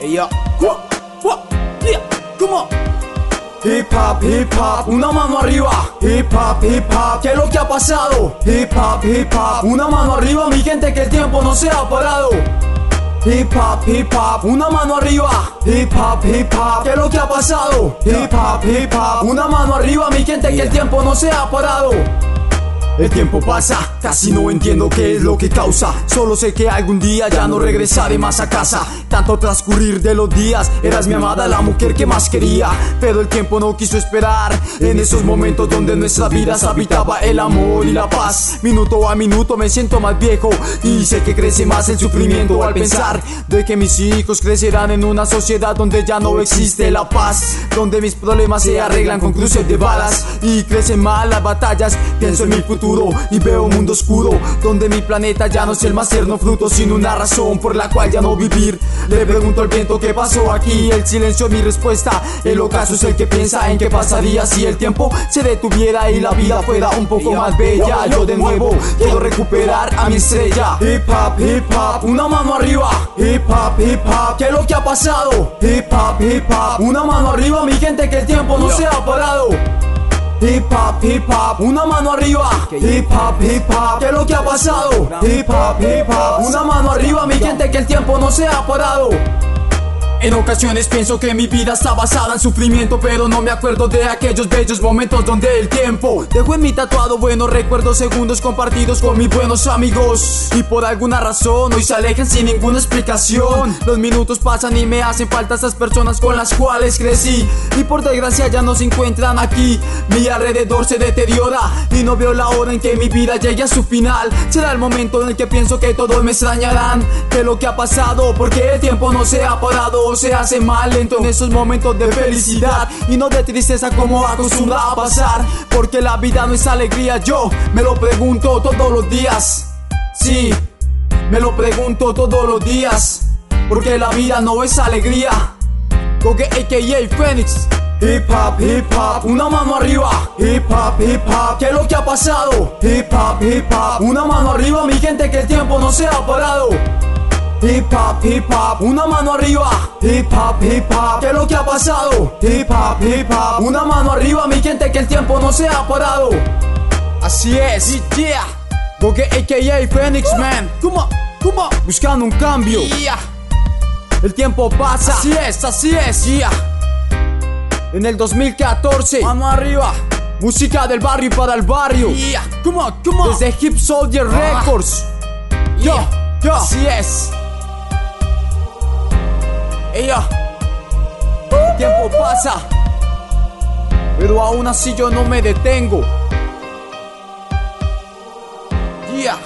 Ey, yo. On. Hip hop, hip hop, una mano arriba. Hip hop, hip hop, ¿qué es lo que ha pasado? Hip hop, hip hop, una mano arriba, mi gente, que el tiempo no se ha parado. Hip hop, hip hop, una mano arriba. Hip hop, hip hop, ¿qué es lo que ha pasado? Hip hop, hip hop, una mano arriba, mi gente, que el tiempo no se ha parado. El tiempo pasa, casi no entiendo qué es lo que causa. Solo sé que algún día ya no regresaré más a casa. Tanto transcurrir de los días, eras mi amada, la mujer que más quería. Pero el tiempo no quiso esperar. En esos momentos donde nuestras vidas habitaba el amor y la paz. Minuto a minuto me siento más viejo y sé que crece más el sufrimiento al pensar de que mis hijos crecerán en una sociedad donde ya no existe la paz. Donde mis problemas se arreglan con cruces de balas y crecen mal las batallas. Pienso en mi futuro y veo un mundo oscuro donde mi planeta ya no es el más tierno fruto sino una razón por la cual ya no vivir. Le pregunto al viento qué pasó aquí, el silencio es mi respuesta. El ocaso es el que piensa en qué pasaría si el tiempo se detuviera y la vida fuera un poco más bella. Yo de nuevo quiero recuperar a mi estrella. Hip hop, hip hop, una mano arriba. Hip hop, hip hop, ¿qué es lo que ha pasado? Hip hop, hip hop, una mano arriba, mi gente, que el tiempo no se ha parado. Hip hop, hip hop, una mano arriba. Hip hop, hip hop, ¿qué es lo que ha pasado? Hip hop, hip hop, una mano arriba, mi gente, que el tiempo no se ha parado. En ocasiones pienso que mi vida está basada en sufrimiento Pero no me acuerdo de aquellos bellos momentos donde el tiempo Dejó en mi tatuado buenos recuerdos segundos compartidos con mis buenos amigos. Y por alguna razón hoy se alejan sin ninguna explicación. Los minutos pasan y me hacen falta esas personas con las cuales crecí. Y por desgracia ya no se encuentran aquí. Mi alrededor se deteriora Y no veo la hora en que mi vida llegue a su final. Será el momento en el que pienso que todos me extrañarán Que lo que ha pasado porque el tiempo no se ha parado se hace mal lento en esos momentos de felicidad y no de tristeza como acostumbra a pasar. Porque la vida no es alegría, yo me lo pregunto todos los días. Sí, me lo pregunto todos los días. Porque la vida no es alegría. Coque AKA Phoenix. Hip hop, hip hop, una mano arriba. Hip hop, hip hop, ¿qué es lo que ha pasado? Hip hop, hip hop, una mano arriba, mi gente, que el tiempo no se ha parado. Hip hop, hip hop, una mano arriba. Hip hop, hip hop, ¿qué es lo que ha pasado? Hip hop, hip hop, una mano arriba, mi gente, que el tiempo no se ha parado. Así es, yeah. Goge AKA Phoenix Man. Come on, come on. Buscando un cambio. Yeah. El tiempo pasa. Así es, así es, yeah. En el 2014, mano arriba. Música del barrio para el barrio. Yeah. Come on, come on. Desde Hip Soldier Ah. Records. Yo, yo. Así es. El tiempo pasa. Pero aún así yo no me detengo. Yeah.